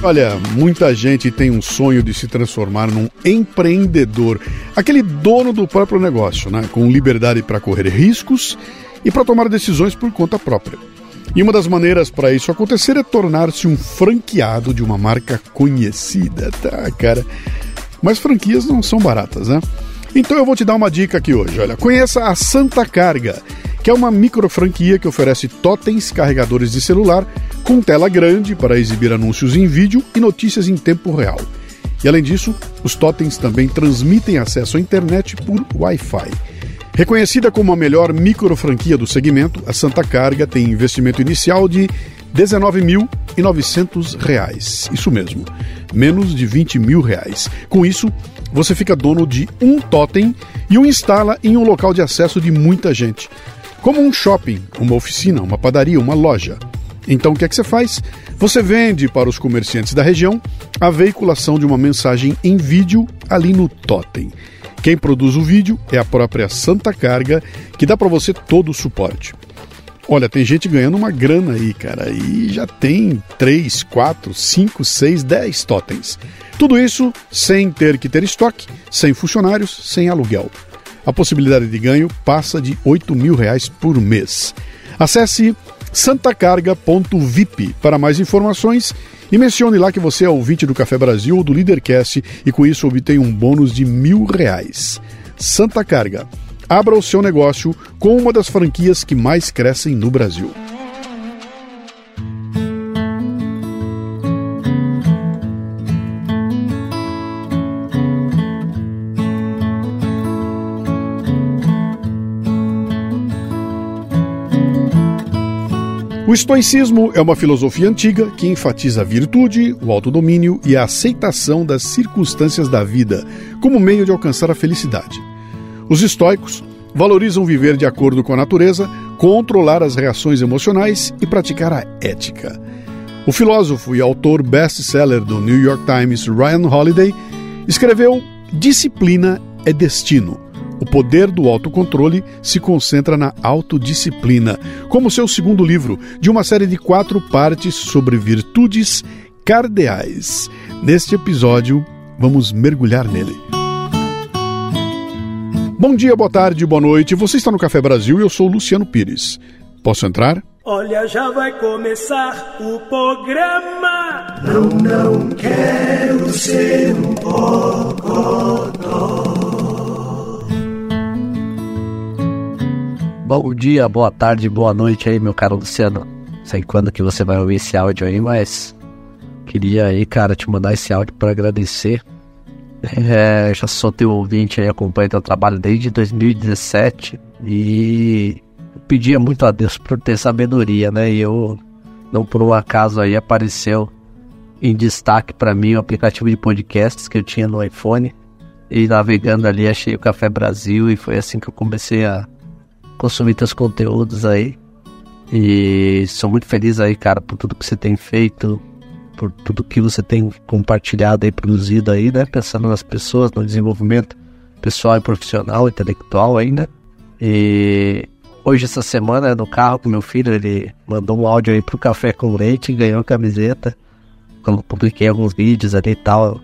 Olha, muita gente tem um sonho de se transformar num empreendedor, aquele dono do próprio negócio, né? com liberdade para correr riscos e para tomar decisões por conta própria. E uma das maneiras para isso acontecer é tornar-se um franqueado de uma marca conhecida, tá, cara? Mas franquias não são baratas, né? Então eu vou te dar uma dica aqui hoje. Olha, conheça a Santa Carga, que é uma micro franquia que oferece totens carregadores de celular com tela grande para exibir anúncios em vídeo e notícias em tempo real. E além disso, os totens também transmitem acesso à internet por Wi-Fi. Reconhecida como a melhor micro franquia do segmento, a Santa Carga tem investimento inicial de R$ 19.900. Isso mesmo, menos de 20 mil reais. Com isso, você fica dono de um totem e o instala em um local de acesso de muita gente, como um shopping, uma oficina, uma padaria, uma loja. Então o que é que você faz? Você vende para os comerciantes da região a veiculação de uma mensagem em vídeo ali no totem. Quem produz o vídeo é a própria Santa Carga, que dá para você todo o suporte. Olha, tem gente ganhando uma grana aí, cara, e já tem 3, 4, 5, 6, 10 totens. Tudo isso sem ter que ter estoque, sem funcionários, sem aluguel. A possibilidade de ganho passa de 8 mil reais por mês. Acesse santacarga.vip para mais informações e mencione lá que você é ouvinte do Café Brasil ou do Leadercast e com isso obtém um bônus de mil reais. Santa Carga abra o seu negócio com uma das franquias que mais crescem no Brasil. O estoicismo é uma filosofia antiga que enfatiza a virtude, o autodomínio e a aceitação das circunstâncias da vida como meio de alcançar a felicidade. Os estoicos valorizam viver de acordo com a natureza, controlar as reações emocionais e praticar a ética. O filósofo e autor best-seller do New York Times, Ryan Holiday, escreveu Disciplina é destino. O poder do autocontrole se concentra na autodisciplina, como seu segundo livro, de uma série de quatro partes sobre virtudes cardeais. Neste episódio, vamos mergulhar nele. Bom dia, boa tarde, boa noite. Você está no Café Brasil e eu sou Luciano Pires. Posso entrar? Olha, já vai começar o programa. Não, não quero ser um bocodó. Bom dia, boa tarde, boa noite aí, meu caro Luciano. Sei quando que você vai ouvir esse áudio aí, mas queria aí, cara, te mandar esse áudio para agradecer é, já sou teu ouvinte aí, acompanho teu trabalho desde 2017 e pedia muito a Deus por ter sabedoria, né? E eu, não por um acaso aí, apareceu em destaque para mim o aplicativo de podcasts que eu tinha no iPhone. E navegando ali achei o Café Brasil e foi assim que eu comecei a consumir teus conteúdos aí. E sou muito feliz aí, cara, por tudo que você tem feito, por tudo que você tem compartilhado e produzido aí, né? Pensando nas pessoas, no desenvolvimento pessoal e profissional, intelectual ainda. E hoje, essa semana, no carro com meu filho, ele mandou um áudio aí pro Café com Leite, ganhou camiseta. Quando publiquei alguns vídeos ali e tal.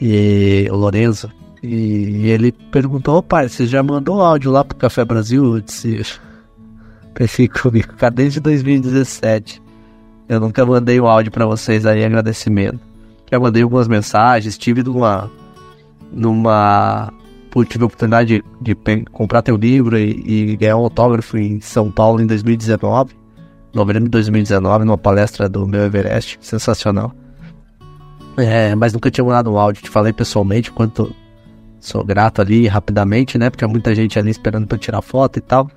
E o Lorenzo. E ele perguntou, ô pai, você já mandou áudio lá pro Café Brasil? Eu disse, pensei comigo, cara, desde 2017. Eu nunca mandei um áudio para vocês aí, agradecimento. Já mandei algumas mensagens, tive numa. numa. Tive a oportunidade de, de comprar teu livro e, e, ganhar um autógrafo em São Paulo em 2019, novembro de 2019, numa palestra do meu Everest, sensacional. É, mas nunca tinha mandado um áudio, te falei pessoalmente quanto sou grato ali rapidamente, né? Porque há muita gente ali esperando eu tirar foto e tal.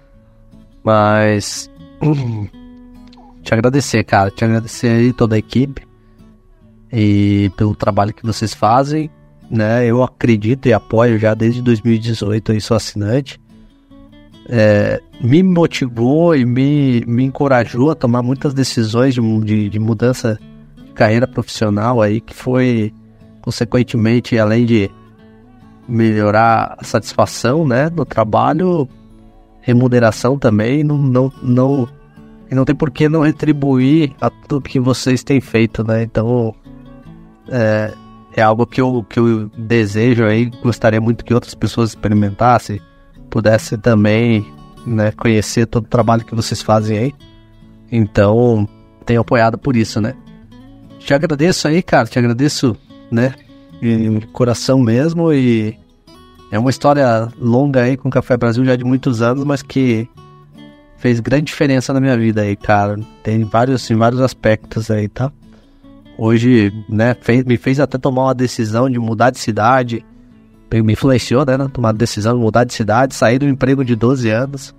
Mas. te agradecer, cara. Te agradecer aí toda a equipe e pelo trabalho que vocês fazem, né? Eu acredito e apoio já desde 2018 aí sou assinante. É, me motivou e me, me encorajou a tomar muitas decisões de, de, de mudança de carreira profissional aí, que foi, consequentemente, além de melhorar a satisfação né, no trabalho, remuneração também, não, não, não não tem por que não retribuir a tudo que vocês têm feito, né? Então, É, é algo que eu, que eu desejo aí, gostaria muito que outras pessoas experimentassem, pudessem também né, conhecer todo o trabalho que vocês fazem aí. Então, tenho apoiado por isso, né? Te agradeço aí, cara, te agradeço, né, de coração mesmo e é uma história longa aí com o Café Brasil já de muitos anos, mas que fez grande diferença na minha vida aí, cara. Tem vários, em vários aspectos aí, tá? Hoje, né, fez, me fez até tomar uma decisão de mudar de cidade. Me influenciou, né, tomar a decisão de mudar de cidade, sair do emprego de 12 anos.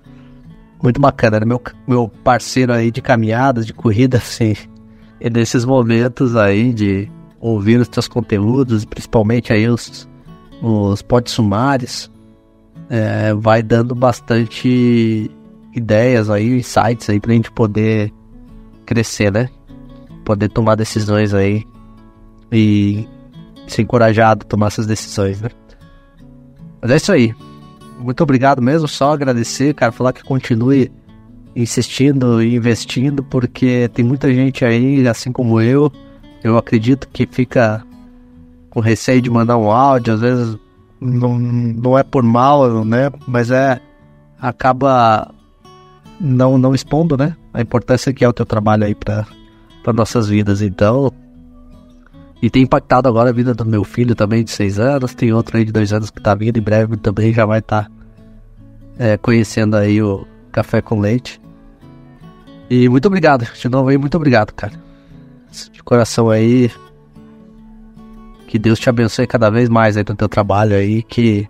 Muito bacana, né? Meu, meu parceiro aí de caminhadas, de corrida, assim. E nesses momentos aí de ouvir os teus conteúdos, principalmente aí os, os podsumários, é, vai dando bastante ideias aí, insights aí pra gente poder crescer, né? poder tomar decisões aí e ser encorajado a tomar essas decisões, né? Mas é isso aí. Muito obrigado mesmo, só agradecer, cara, falar que continue insistindo e investindo, porque tem muita gente aí, assim como eu, eu acredito que fica com receio de mandar um áudio, às vezes não, não é por mal, né? Mas é acaba não não expondo, né? A importância que é o teu trabalho aí para para nossas vidas. Então, e tem impactado agora a vida do meu filho também de seis anos. Tem outro aí de dois anos que tá vindo em breve também já vai estar tá, é, conhecendo aí o café com leite. E muito obrigado, de novo aí, muito obrigado, cara. De coração aí. Que Deus te abençoe cada vez mais aí no teu trabalho aí. Que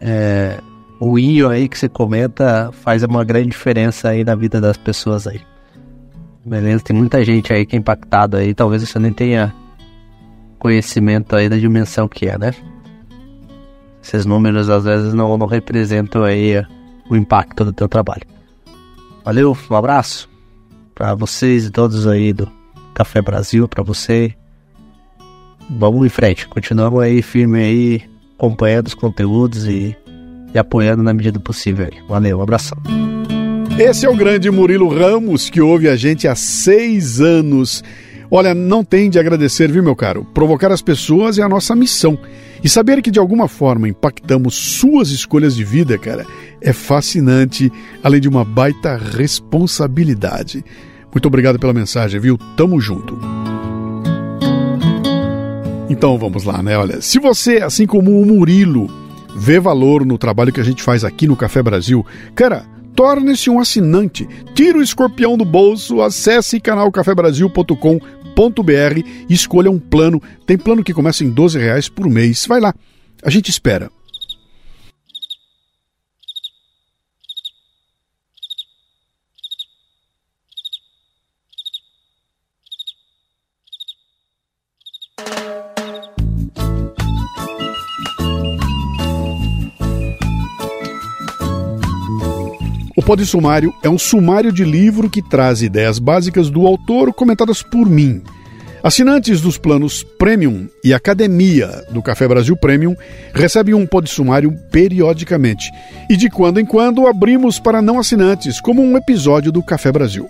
é, o IO aí que você comenta faz uma grande diferença aí na vida das pessoas aí. Beleza, tem muita gente aí que é impactado aí, talvez você nem tenha conhecimento aí da dimensão que é, né? Esses números às vezes não, não representam aí o impacto do teu trabalho. Valeu, um abraço para vocês e todos aí do Café Brasil, para você. Vamos em frente, continuamos aí firme aí, acompanhando os conteúdos e, e apoiando na medida do possível. Valeu, um abração. Esse é o grande Murilo Ramos, que ouve a gente há seis anos. Olha, não tem de agradecer, viu, meu caro? Provocar as pessoas é a nossa missão. E saber que de alguma forma impactamos suas escolhas de vida, cara, é fascinante, além de uma baita responsabilidade. Muito obrigado pela mensagem, viu? Tamo junto. Então vamos lá, né? Olha, se você, assim como o Murilo, vê valor no trabalho que a gente faz aqui no Café Brasil, cara, Torne-se um assinante. Tire o escorpião do bolso, acesse canalcafebrasil.com.br e escolha um plano. Tem plano que começa em 12 reais por mês. Vai lá, a gente espera. Pode Sumário é um sumário de livro que traz ideias básicas do autor comentadas por mim. Assinantes dos planos Premium e Academia do Café Brasil Premium recebem um Pode Sumário periodicamente. E de quando em quando abrimos para não assinantes, como um episódio do Café Brasil.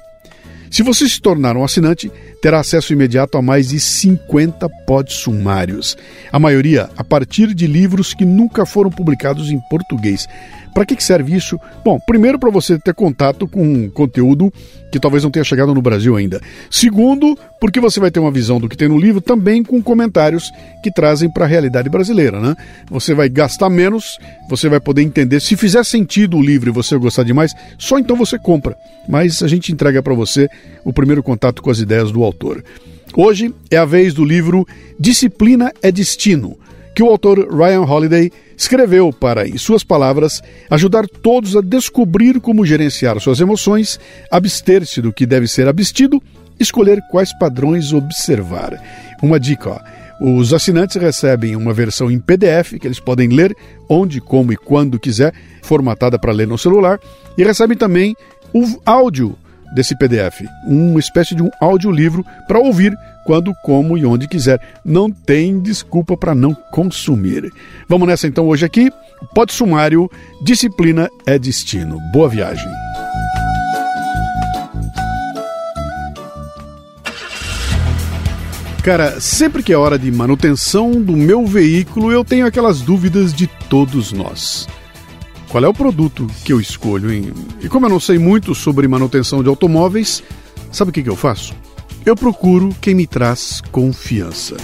Se você se tornar um assinante, terá acesso imediato a mais de 50 podsumários. A maioria a partir de livros que nunca foram publicados em português. Para que serve isso? Bom, primeiro para você ter contato com conteúdo que talvez não tenha chegado no Brasil ainda. Segundo, porque você vai ter uma visão do que tem no livro também com comentários que trazem para a realidade brasileira, né? Você vai gastar menos, você vai poder entender. Se fizer sentido o livro e você gostar demais, só então você compra. Mas a gente entrega para você o primeiro contato com as ideias do autor. Hoje é a vez do livro Disciplina é Destino que o autor Ryan Holiday escreveu para, em suas palavras, ajudar todos a descobrir como gerenciar suas emoções, abster-se do que deve ser abstido, escolher quais padrões observar. Uma dica, ó. Os assinantes recebem uma versão em PDF que eles podem ler onde, como e quando quiser, formatada para ler no celular, e recebem também o áudio desse PDF, uma espécie de um audiolivro para ouvir quando, como e onde quiser. Não tem desculpa para não consumir. Vamos nessa então hoje aqui. Pode sumário, disciplina é destino. Boa viagem. Cara, sempre que é hora de manutenção do meu veículo, eu tenho aquelas dúvidas de todos nós. Qual é o produto que eu escolho, hein? E como eu não sei muito sobre manutenção de automóveis, sabe o que, que eu faço? Eu procuro quem me traz confiança.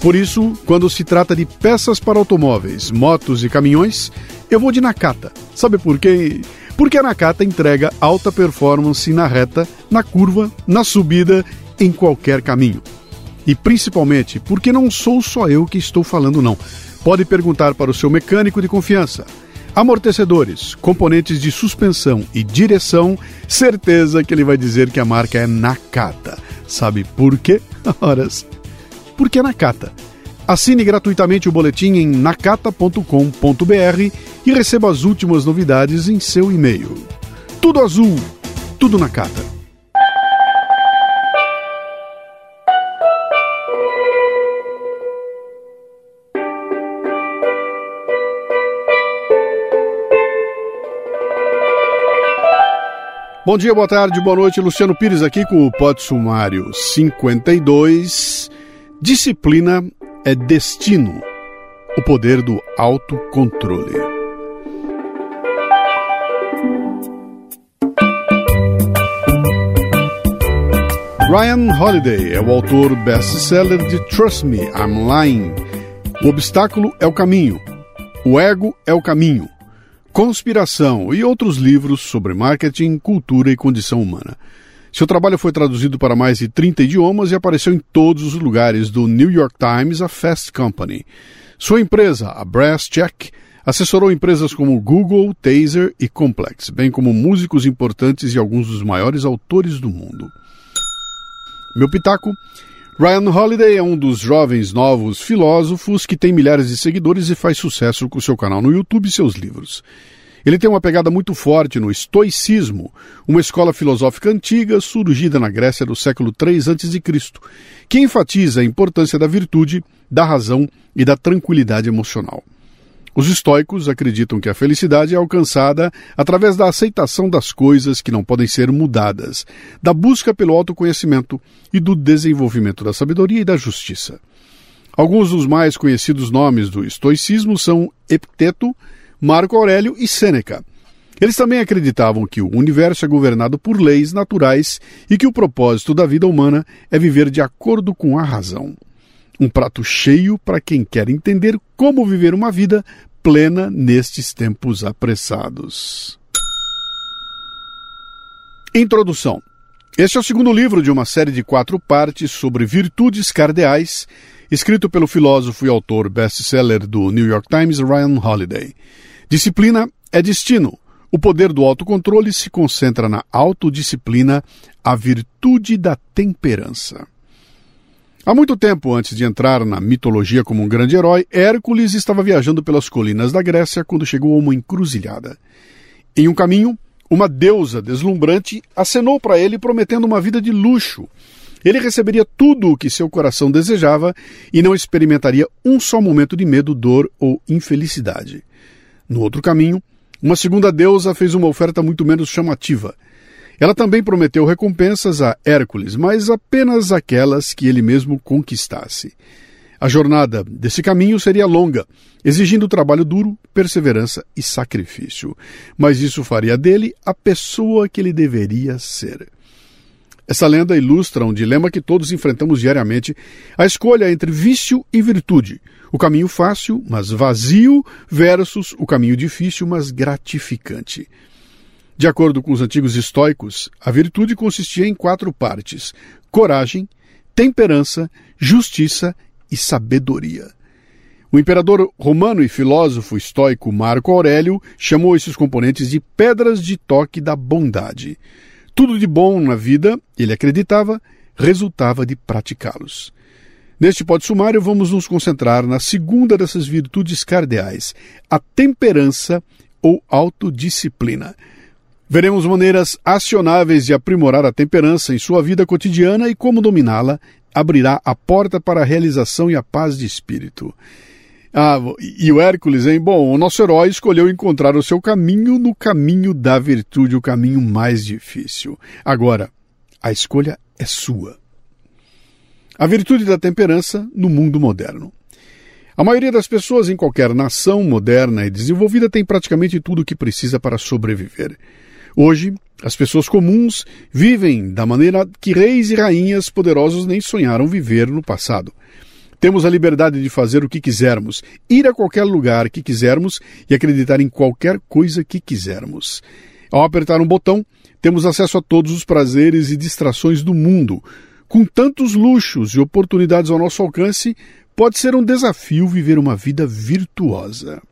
Por isso, quando se trata de peças para automóveis, motos e caminhões, eu vou de Nakata. Sabe por quê? Porque a Nakata entrega alta performance na reta, na curva, na subida, em qualquer caminho. E principalmente porque não sou só eu que estou falando, não. Pode perguntar para o seu mecânico de confiança. Amortecedores, componentes de suspensão e direção, certeza que ele vai dizer que a marca é Nakata. Sabe por quê? Horas. Porque é Nakata. Assine gratuitamente o boletim em nakata.com.br e receba as últimas novidades em seu e-mail. Tudo azul, tudo Nakata. Bom dia, boa tarde, boa noite. Luciano Pires aqui com o Pod Sumário 52. Disciplina é destino. O poder do autocontrole. Ryan Holiday é o autor best-seller de Trust Me, I'm Lying. O obstáculo é o caminho. O ego é o caminho. Conspiração e outros livros sobre marketing, cultura e condição humana. Seu trabalho foi traduzido para mais de 30 idiomas e apareceu em todos os lugares do New York Times a Fast Company. Sua empresa, a Brass Check, assessorou empresas como Google, Taser e Complex, bem como músicos importantes e alguns dos maiores autores do mundo. Meu pitaco Ryan Holiday é um dos jovens novos filósofos que tem milhares de seguidores e faz sucesso com seu canal no YouTube e seus livros. Ele tem uma pegada muito forte no estoicismo, uma escola filosófica antiga surgida na Grécia do século III a.C., que enfatiza a importância da virtude, da razão e da tranquilidade emocional. Os estoicos acreditam que a felicidade é alcançada através da aceitação das coisas que não podem ser mudadas, da busca pelo autoconhecimento e do desenvolvimento da sabedoria e da justiça. Alguns dos mais conhecidos nomes do estoicismo são Epiteto, Marco Aurélio e Sêneca. Eles também acreditavam que o universo é governado por leis naturais e que o propósito da vida humana é viver de acordo com a razão. Um prato cheio para quem quer entender como viver uma vida plena nestes tempos apressados. Introdução. Este é o segundo livro de uma série de quatro partes sobre virtudes cardeais, escrito pelo filósofo e autor best-seller do New York Times, Ryan Holiday. Disciplina é destino. O poder do autocontrole se concentra na autodisciplina, a virtude da temperança. Há muito tempo antes de entrar na mitologia como um grande herói, Hércules estava viajando pelas colinas da Grécia quando chegou a uma encruzilhada. Em um caminho, uma deusa deslumbrante acenou para ele prometendo uma vida de luxo. Ele receberia tudo o que seu coração desejava e não experimentaria um só momento de medo, dor ou infelicidade. No outro caminho, uma segunda deusa fez uma oferta muito menos chamativa. Ela também prometeu recompensas a Hércules, mas apenas aquelas que ele mesmo conquistasse. A jornada desse caminho seria longa, exigindo trabalho duro, perseverança e sacrifício. Mas isso faria dele a pessoa que ele deveria ser. Essa lenda ilustra um dilema que todos enfrentamos diariamente: a escolha entre vício e virtude. O caminho fácil, mas vazio, versus o caminho difícil, mas gratificante. De acordo com os antigos estoicos, a virtude consistia em quatro partes: coragem, temperança, justiça e sabedoria. O imperador romano e filósofo estoico Marco Aurélio chamou esses componentes de pedras de toque da bondade. Tudo de bom na vida, ele acreditava, resultava de praticá-los. Neste pódio sumário, vamos nos concentrar na segunda dessas virtudes cardeais, a temperança ou autodisciplina. Veremos maneiras acionáveis de aprimorar a temperança em sua vida cotidiana e como dominá-la abrirá a porta para a realização e a paz de espírito. Ah, e o Hércules, hein? Bom, o nosso herói escolheu encontrar o seu caminho no caminho da virtude, o caminho mais difícil. Agora, a escolha é sua. A virtude da temperança no mundo moderno. A maioria das pessoas em qualquer nação moderna e desenvolvida tem praticamente tudo o que precisa para sobreviver. Hoje, as pessoas comuns vivem da maneira que reis e rainhas poderosos nem sonharam viver no passado. Temos a liberdade de fazer o que quisermos, ir a qualquer lugar que quisermos e acreditar em qualquer coisa que quisermos. Ao apertar um botão, temos acesso a todos os prazeres e distrações do mundo. Com tantos luxos e oportunidades ao nosso alcance, pode ser um desafio viver uma vida virtuosa.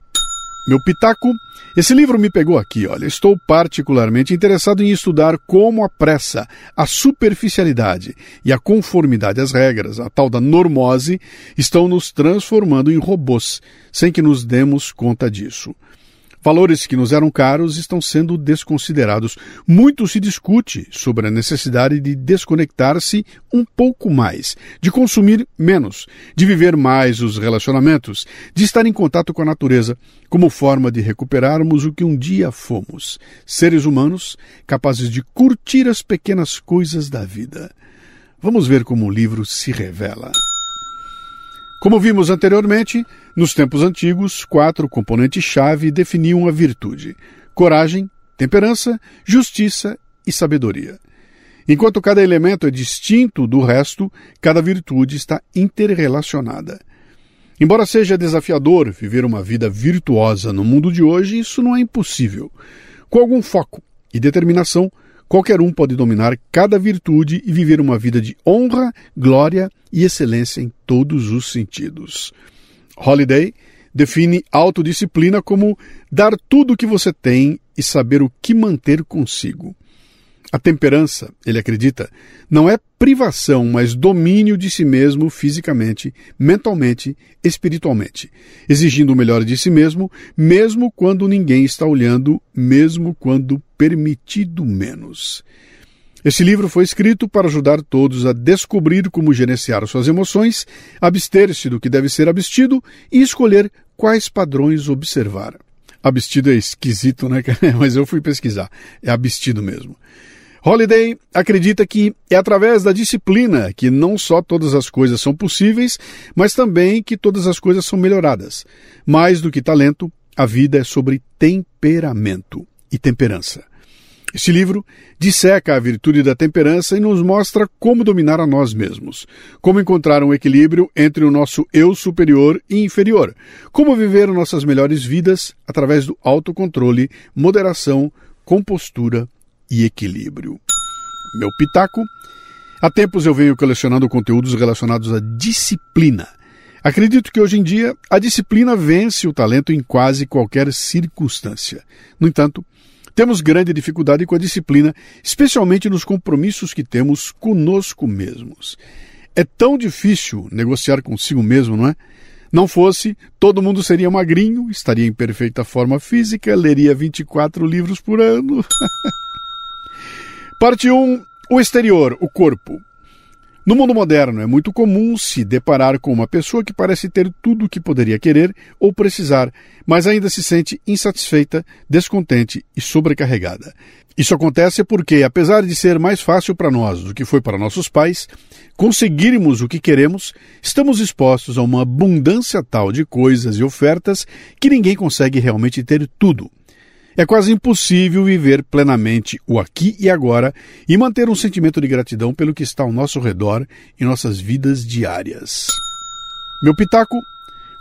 Meu pitaco, esse livro me pegou aqui, olha. Estou particularmente interessado em estudar como a pressa, a superficialidade e a conformidade às regras, a tal da normose, estão nos transformando em robôs, sem que nos demos conta disso. Valores que nos eram caros estão sendo desconsiderados. Muito se discute sobre a necessidade de desconectar-se um pouco mais, de consumir menos, de viver mais os relacionamentos, de estar em contato com a natureza, como forma de recuperarmos o que um dia fomos, seres humanos capazes de curtir as pequenas coisas da vida. Vamos ver como o livro se revela. Como vimos anteriormente, nos tempos antigos, quatro componentes-chave definiam a virtude: coragem, temperança, justiça e sabedoria. Enquanto cada elemento é distinto do resto, cada virtude está interrelacionada. Embora seja desafiador viver uma vida virtuosa no mundo de hoje, isso não é impossível. Com algum foco e determinação, Qualquer um pode dominar cada virtude e viver uma vida de honra, glória e excelência em todos os sentidos. Holiday define autodisciplina como dar tudo o que você tem e saber o que manter consigo. A temperança, ele acredita, não é privação, mas domínio de si mesmo fisicamente, mentalmente, espiritualmente, exigindo o melhor de si mesmo, mesmo quando ninguém está olhando, mesmo quando permitido menos. Esse livro foi escrito para ajudar todos a descobrir como gerenciar suas emoções, abster-se do que deve ser abstido e escolher quais padrões observar. Abstido é esquisito, né? Mas eu fui pesquisar. É abstido mesmo. Holiday acredita que é através da disciplina que não só todas as coisas são possíveis, mas também que todas as coisas são melhoradas. Mais do que talento, a vida é sobre temperamento e temperança. Este livro disseca a virtude da temperança e nos mostra como dominar a nós mesmos, como encontrar um equilíbrio entre o nosso eu superior e inferior, como viver nossas melhores vidas através do autocontrole, moderação, compostura e equilíbrio. Meu pitaco. Há tempos eu venho colecionando conteúdos relacionados à disciplina. Acredito que hoje em dia a disciplina vence o talento em quase qualquer circunstância. No entanto, temos grande dificuldade com a disciplina, especialmente nos compromissos que temos conosco mesmos. É tão difícil negociar consigo mesmo, não é? Não fosse, todo mundo seria magrinho, estaria em perfeita forma física, leria 24 livros por ano. Parte 1. O exterior, o corpo. No mundo moderno, é muito comum se deparar com uma pessoa que parece ter tudo o que poderia querer ou precisar, mas ainda se sente insatisfeita, descontente e sobrecarregada. Isso acontece porque, apesar de ser mais fácil para nós do que foi para nossos pais, conseguirmos o que queremos, estamos expostos a uma abundância tal de coisas e ofertas que ninguém consegue realmente ter tudo. É quase impossível viver plenamente o aqui e agora e manter um sentimento de gratidão pelo que está ao nosso redor em nossas vidas diárias. Meu pitaco: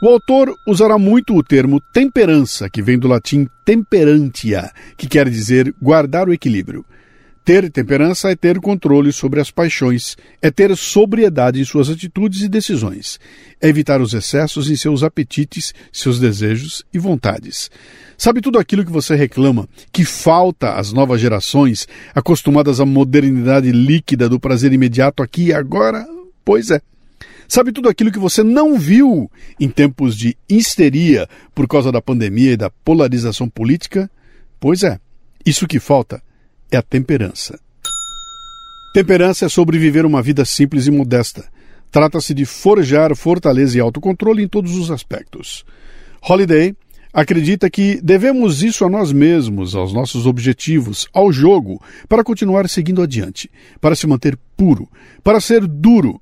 o autor usará muito o termo temperança, que vem do latim temperantia, que quer dizer guardar o equilíbrio. Ter temperança é ter controle sobre as paixões, é ter sobriedade em suas atitudes e decisões, é evitar os excessos em seus apetites, seus desejos e vontades. Sabe tudo aquilo que você reclama, que falta às novas gerações, acostumadas à modernidade líquida do prazer imediato aqui e agora? Pois é. Sabe tudo aquilo que você não viu em tempos de histeria por causa da pandemia e da polarização política? Pois é. Isso que falta é a temperança. Temperança é sobreviver uma vida simples e modesta. Trata-se de forjar fortaleza e autocontrole em todos os aspectos. Holiday acredita que devemos isso a nós mesmos, aos nossos objetivos, ao jogo, para continuar seguindo adiante, para se manter puro, para ser duro,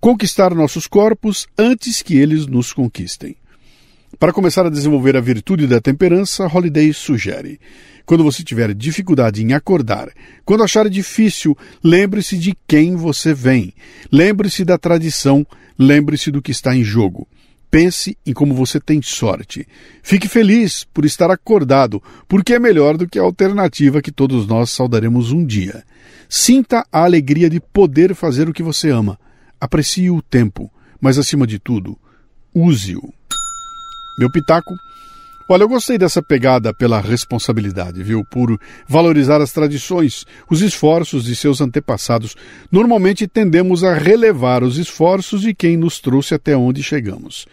conquistar nossos corpos antes que eles nos conquistem. Para começar a desenvolver a virtude da temperança, Holiday sugere: quando você tiver dificuldade em acordar, quando achar difícil, lembre-se de quem você vem, lembre-se da tradição, lembre-se do que está em jogo. Pense em como você tem sorte. Fique feliz por estar acordado, porque é melhor do que a alternativa que todos nós saudaremos um dia. Sinta a alegria de poder fazer o que você ama. Aprecie o tempo, mas acima de tudo, use-o. Meu pitaco Olha, eu gostei dessa pegada pela responsabilidade, viu? Por valorizar as tradições, os esforços de seus antepassados. Normalmente tendemos a relevar os esforços de quem nos trouxe até onde chegamos.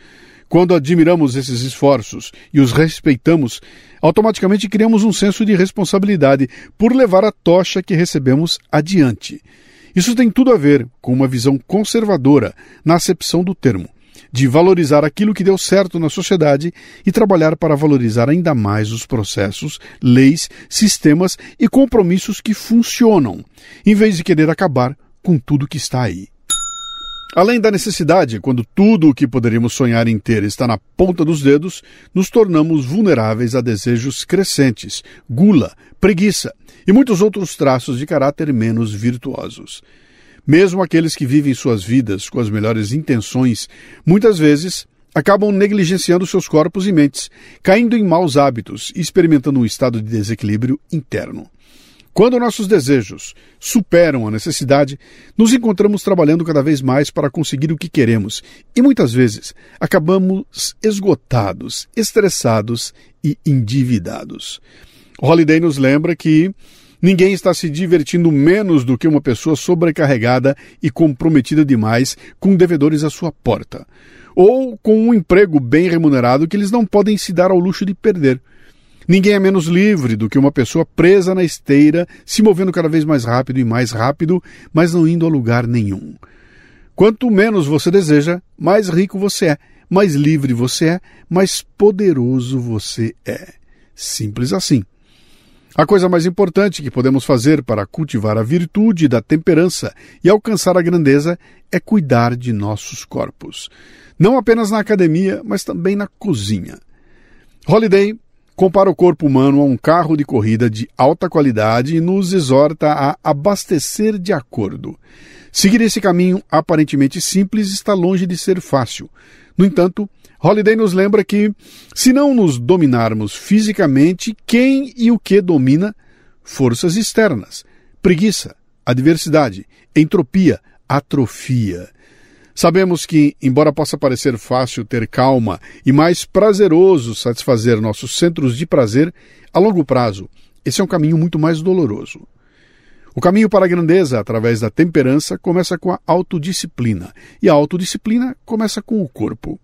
Quando admiramos esses esforços e os respeitamos, automaticamente criamos um senso de responsabilidade por levar a tocha que recebemos adiante. Isso tem tudo a ver com uma visão conservadora, na acepção do termo de valorizar aquilo que deu certo na sociedade e trabalhar para valorizar ainda mais os processos, leis, sistemas e compromissos que funcionam, em vez de querer acabar com tudo que está aí. Além da necessidade, quando tudo o que poderíamos sonhar em ter está na ponta dos dedos, nos tornamos vulneráveis a desejos crescentes, gula, preguiça e muitos outros traços de caráter menos virtuosos. Mesmo aqueles que vivem suas vidas com as melhores intenções, muitas vezes acabam negligenciando seus corpos e mentes, caindo em maus hábitos e experimentando um estado de desequilíbrio interno. Quando nossos desejos superam a necessidade, nos encontramos trabalhando cada vez mais para conseguir o que queremos e muitas vezes acabamos esgotados, estressados e endividados. Holiday nos lembra que Ninguém está se divertindo menos do que uma pessoa sobrecarregada e comprometida demais com devedores à sua porta, ou com um emprego bem remunerado que eles não podem se dar ao luxo de perder. Ninguém é menos livre do que uma pessoa presa na esteira, se movendo cada vez mais rápido e mais rápido, mas não indo a lugar nenhum. Quanto menos você deseja, mais rico você é, mais livre você é, mais poderoso você é. Simples assim. A coisa mais importante que podemos fazer para cultivar a virtude da temperança e alcançar a grandeza é cuidar de nossos corpos. Não apenas na academia, mas também na cozinha. Holiday compara o corpo humano a um carro de corrida de alta qualidade e nos exorta a abastecer de acordo. Seguir esse caminho aparentemente simples está longe de ser fácil. No entanto, Holiday nos lembra que, se não nos dominarmos fisicamente, quem e o que domina? Forças externas, preguiça, adversidade, entropia, atrofia. Sabemos que, embora possa parecer fácil ter calma e mais prazeroso satisfazer nossos centros de prazer, a longo prazo, esse é um caminho muito mais doloroso. O caminho para a grandeza, através da temperança, começa com a autodisciplina, e a autodisciplina começa com o corpo.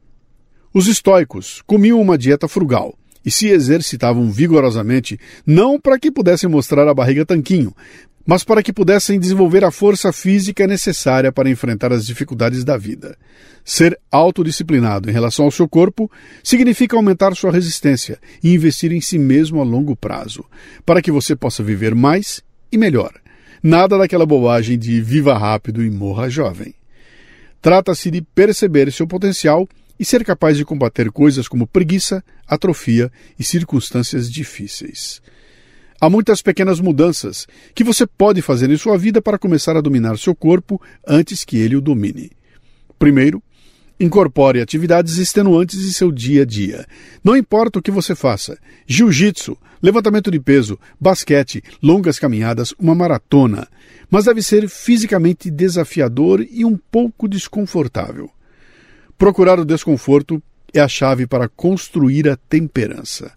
Os estoicos comiam uma dieta frugal e se exercitavam vigorosamente não para que pudessem mostrar a barriga tanquinho, mas para que pudessem desenvolver a força física necessária para enfrentar as dificuldades da vida. Ser autodisciplinado em relação ao seu corpo significa aumentar sua resistência e investir em si mesmo a longo prazo, para que você possa viver mais e melhor. Nada daquela bobagem de viva rápido e morra jovem. Trata-se de perceber seu potencial e ser capaz de combater coisas como preguiça, atrofia e circunstâncias difíceis. Há muitas pequenas mudanças que você pode fazer em sua vida para começar a dominar seu corpo antes que ele o domine. Primeiro, Incorpore atividades extenuantes em seu dia a dia. Não importa o que você faça: jiu-jitsu, levantamento de peso, basquete, longas caminhadas, uma maratona. Mas deve ser fisicamente desafiador e um pouco desconfortável. Procurar o desconforto é a chave para construir a temperança.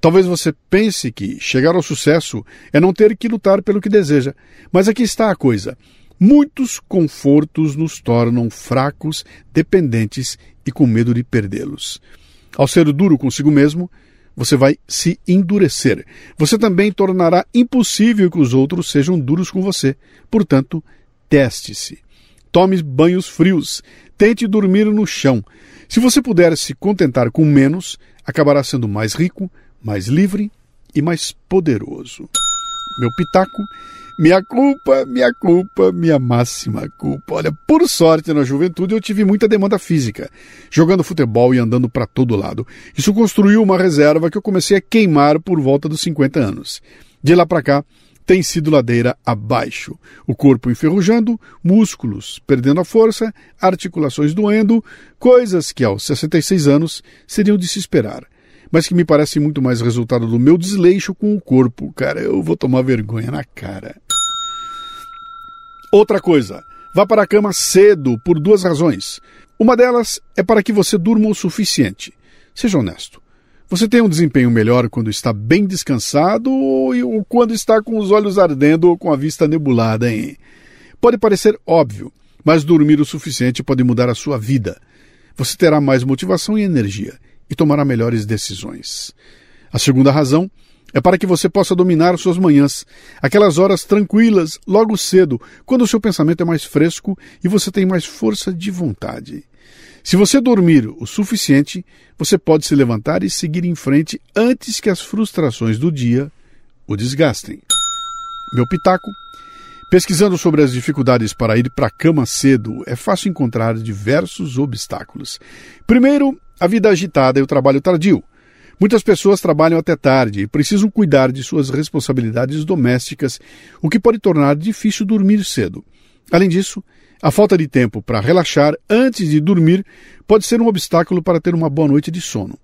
Talvez você pense que chegar ao sucesso é não ter que lutar pelo que deseja, mas aqui está a coisa. Muitos confortos nos tornam fracos, dependentes e com medo de perdê-los. Ao ser duro consigo mesmo, você vai se endurecer. Você também tornará impossível que os outros sejam duros com você. Portanto, teste-se. Tome banhos frios. Tente dormir no chão. Se você puder se contentar com menos, acabará sendo mais rico, mais livre e mais poderoso. Meu pitaco, Minha culpa, minha culpa, minha máxima culpa. Olha, por sorte na juventude eu tive muita demanda física, jogando futebol e andando para todo lado. Isso construiu uma reserva que eu comecei a queimar por volta dos 50 anos. De lá para cá, tem sido ladeira abaixo. O corpo enferrujando, músculos perdendo a força, articulações doendo, coisas que aos 66 anos seriam de se esperar mas que me parece muito mais resultado do meu desleixo com o corpo. Cara, eu vou tomar vergonha na cara. Outra coisa, vá para a cama cedo por duas razões. Uma delas é para que você durma o suficiente. Seja honesto. Você tem um desempenho melhor quando está bem descansado ou quando está com os olhos ardendo ou com a vista nebulada, hein? Pode parecer óbvio, mas dormir o suficiente pode mudar a sua vida. Você terá mais motivação e energia e tomará melhores decisões. A segunda razão é para que você possa dominar suas manhãs, aquelas horas tranquilas, logo cedo, quando o seu pensamento é mais fresco e você tem mais força de vontade. Se você dormir o suficiente, você pode se levantar e seguir em frente antes que as frustrações do dia o desgastem. Meu pitaco. Pesquisando sobre as dificuldades para ir para a cama cedo, é fácil encontrar diversos obstáculos. Primeiro, a vida agitada e o trabalho tardio. Muitas pessoas trabalham até tarde e precisam cuidar de suas responsabilidades domésticas, o que pode tornar difícil dormir cedo. Além disso, a falta de tempo para relaxar antes de dormir pode ser um obstáculo para ter uma boa noite de sono.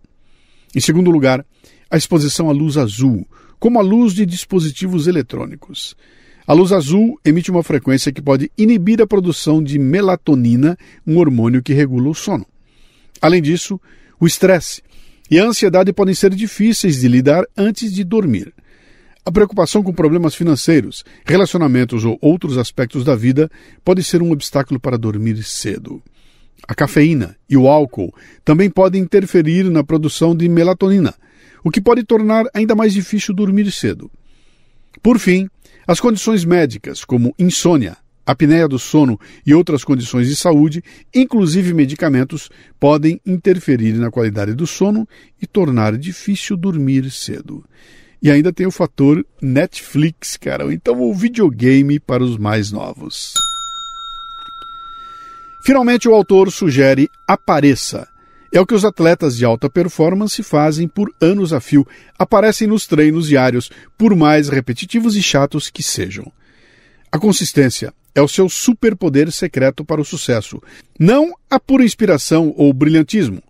Em segundo lugar, a exposição à luz azul, como a luz de dispositivos eletrônicos. A luz azul emite uma frequência que pode inibir a produção de melatonina, um hormônio que regula o sono. Além disso, o estresse e a ansiedade podem ser difíceis de lidar antes de dormir. A preocupação com problemas financeiros, relacionamentos ou outros aspectos da vida pode ser um obstáculo para dormir cedo. A cafeína e o álcool também podem interferir na produção de melatonina, o que pode tornar ainda mais difícil dormir cedo. Por fim, as condições médicas, como insônia, apneia do sono e outras condições de saúde, inclusive medicamentos, podem interferir na qualidade do sono e tornar difícil dormir cedo. E ainda tem o fator Netflix, cara, então o videogame para os mais novos. Finalmente, o autor sugere apareça. É o que os atletas de alta performance fazem por anos a fio, aparecem nos treinos diários, por mais repetitivos e chatos que sejam. A consistência, é o seu superpoder secreto para o sucesso, não a pura inspiração ou brilhantismo.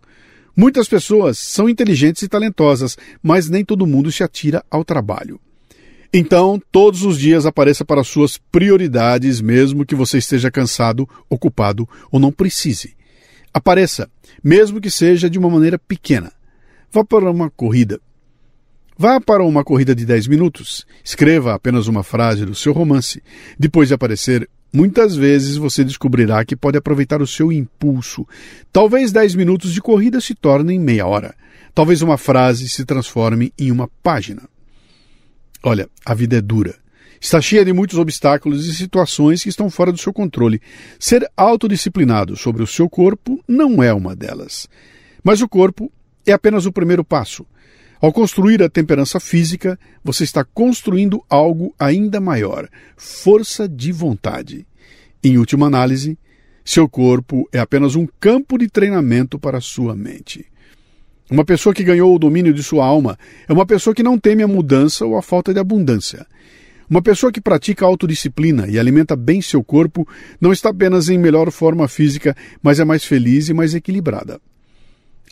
Muitas pessoas são inteligentes e talentosas, mas nem todo mundo se atira ao trabalho. Então, todos os dias apareça para suas prioridades, mesmo que você esteja cansado, ocupado ou não precise. Apareça, mesmo que seja de uma maneira pequena. Vá para uma corrida. Vá para uma corrida de 10 minutos. Escreva apenas uma frase do seu romance. Depois de aparecer, muitas vezes você descobrirá que pode aproveitar o seu impulso. Talvez 10 minutos de corrida se tornem meia hora. Talvez uma frase se transforme em uma página. Olha, a vida é dura. Está cheia de muitos obstáculos e situações que estão fora do seu controle. Ser autodisciplinado sobre o seu corpo não é uma delas. Mas o corpo é apenas o primeiro passo. Ao construir a temperança física, você está construindo algo ainda maior força de vontade. Em última análise, seu corpo é apenas um campo de treinamento para sua mente. Uma pessoa que ganhou o domínio de sua alma é uma pessoa que não teme a mudança ou a falta de abundância. Uma pessoa que pratica autodisciplina e alimenta bem seu corpo não está apenas em melhor forma física, mas é mais feliz e mais equilibrada.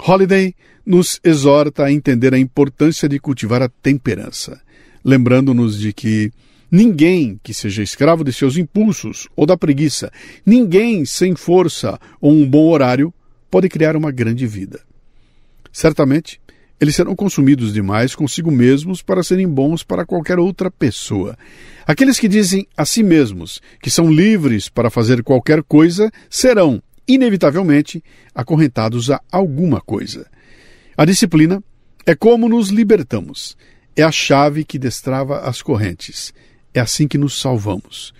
Holiday nos exorta a entender a importância de cultivar a temperança, lembrando-nos de que ninguém que seja escravo de seus impulsos ou da preguiça, ninguém sem força ou um bom horário pode criar uma grande vida. Certamente, eles serão consumidos demais consigo mesmos para serem bons para qualquer outra pessoa. Aqueles que dizem a si mesmos que são livres para fazer qualquer coisa serão, inevitavelmente, acorrentados a alguma coisa. A disciplina é como nos libertamos. É a chave que destrava as correntes. É assim que nos salvamos.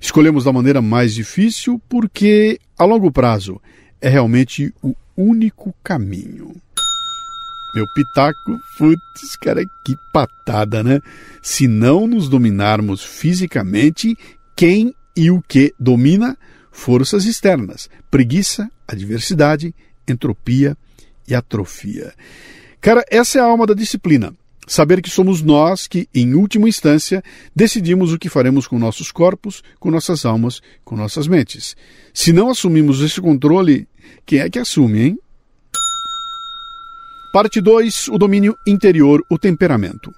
Escolhemos da maneira mais difícil porque, a longo prazo, é realmente o único caminho. Meu pitaco, putz, cara, que patada, né? Se não nos dominarmos fisicamente, quem e o que domina? Forças externas, preguiça, adversidade, entropia e atrofia. Cara, essa é a alma da disciplina. Saber que somos nós que, em última instância, decidimos o que faremos com nossos corpos, com nossas almas, com nossas mentes. Se não assumimos esse controle, quem é que assume, hein? Parte 2: O domínio interior, o temperamento.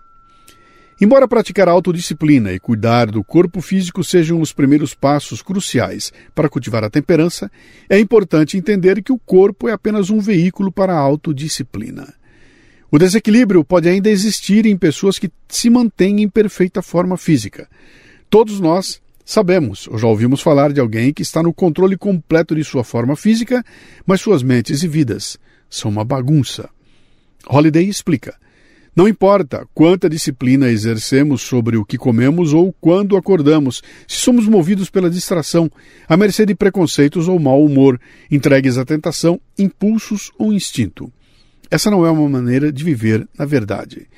Embora praticar autodisciplina e cuidar do corpo físico sejam os primeiros passos cruciais para cultivar a temperança, é importante entender que o corpo é apenas um veículo para a autodisciplina. O desequilíbrio pode ainda existir em pessoas que se mantêm em perfeita forma física. Todos nós sabemos ou já ouvimos falar de alguém que está no controle completo de sua forma física, mas suas mentes e vidas são uma bagunça. Holiday explica. Não importa quanta disciplina exercemos sobre o que comemos ou quando acordamos, se somos movidos pela distração, à mercê de preconceitos ou mau humor, entregues à tentação, impulsos ou instinto. Essa não é uma maneira de viver na verdade.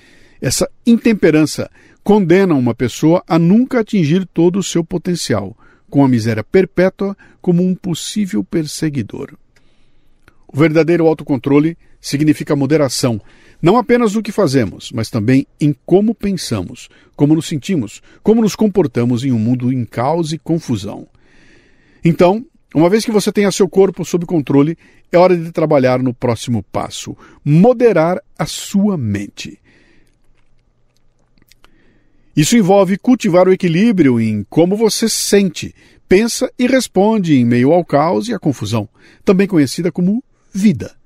Essa intemperança condena uma pessoa a nunca atingir todo o seu potencial, com a miséria perpétua como um possível perseguidor. O verdadeiro autocontrole significa moderação, não apenas no que fazemos, mas também em como pensamos, como nos sentimos, como nos comportamos em um mundo em caos e confusão. Então, uma vez que você tenha seu corpo sob controle, é hora de trabalhar no próximo passo: moderar a sua mente. Isso envolve cultivar o equilíbrio em como você sente, pensa e responde em meio ao caos e à confusão, também conhecida como vida.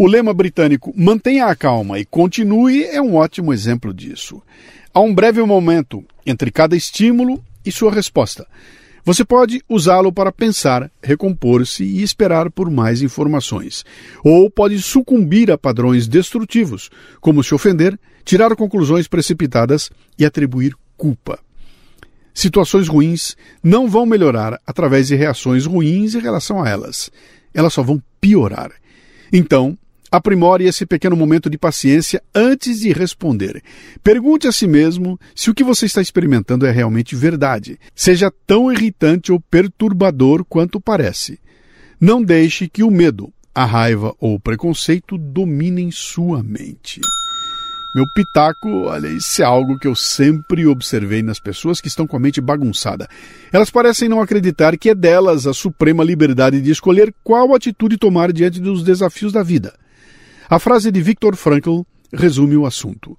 O lema britânico mantenha a calma e continue é um ótimo exemplo disso. Há um breve momento entre cada estímulo e sua resposta. Você pode usá-lo para pensar, recompor-se e esperar por mais informações. Ou pode sucumbir a padrões destrutivos, como se ofender, tirar conclusões precipitadas e atribuir culpa. Situações ruins não vão melhorar através de reações ruins em relação a elas. Elas só vão piorar. Então, Aprimore esse pequeno momento de paciência antes de responder. Pergunte a si mesmo se o que você está experimentando é realmente verdade. Seja tão irritante ou perturbador quanto parece. Não deixe que o medo, a raiva ou o preconceito dominem sua mente. Meu pitaco, olha, isso é algo que eu sempre observei nas pessoas que estão com a mente bagunçada. Elas parecem não acreditar que é delas a suprema liberdade de escolher qual atitude tomar diante dos desafios da vida. A frase de Viktor Frankl resume o assunto.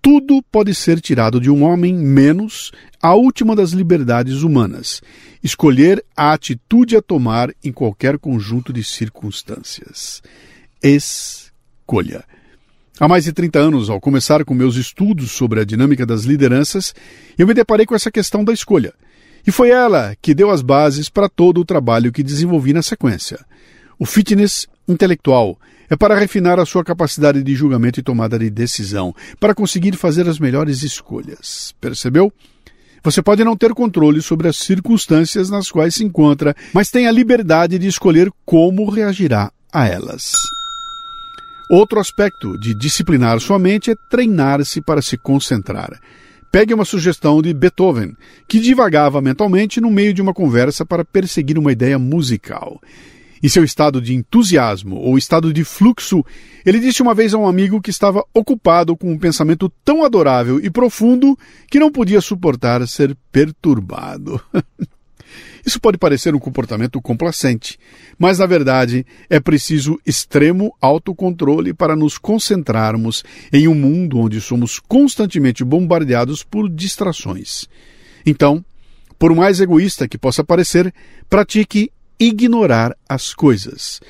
Tudo pode ser tirado de um homem menos a última das liberdades humanas, escolher a atitude a tomar em qualquer conjunto de circunstâncias. Escolha. Há mais de 30 anos, ao começar com meus estudos sobre a dinâmica das lideranças, eu me deparei com essa questão da escolha. E foi ela que deu as bases para todo o trabalho que desenvolvi na sequência. O fitness intelectual é para refinar a sua capacidade de julgamento e tomada de decisão, para conseguir fazer as melhores escolhas. Percebeu? Você pode não ter controle sobre as circunstâncias nas quais se encontra, mas tem a liberdade de escolher como reagirá a elas. Outro aspecto de disciplinar sua mente é treinar-se para se concentrar. Pegue uma sugestão de Beethoven, que divagava mentalmente no meio de uma conversa para perseguir uma ideia musical. Em seu estado de entusiasmo ou estado de fluxo, ele disse uma vez a um amigo que estava ocupado com um pensamento tão adorável e profundo que não podia suportar ser perturbado. Isso pode parecer um comportamento complacente, mas na verdade é preciso extremo autocontrole para nos concentrarmos em um mundo onde somos constantemente bombardeados por distrações. Então, por mais egoísta que possa parecer, pratique ignorar as coisas.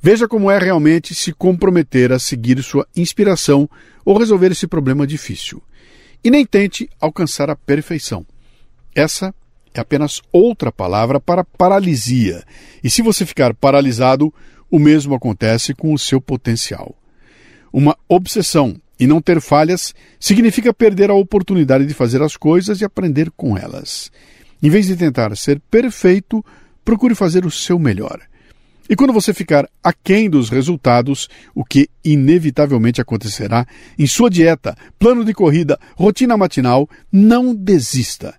Veja como é realmente se comprometer a seguir sua inspiração ou resolver esse problema difícil. E nem tente alcançar a perfeição. Essa é apenas outra palavra para paralisia. E se você ficar paralisado, o mesmo acontece com o seu potencial. Uma obsessão e não ter falhas significa perder a oportunidade de fazer as coisas e aprender com elas. Em vez de tentar ser perfeito, procure fazer o seu melhor. E quando você ficar aquém dos resultados, o que inevitavelmente acontecerá em sua dieta, plano de corrida, rotina matinal, não desista.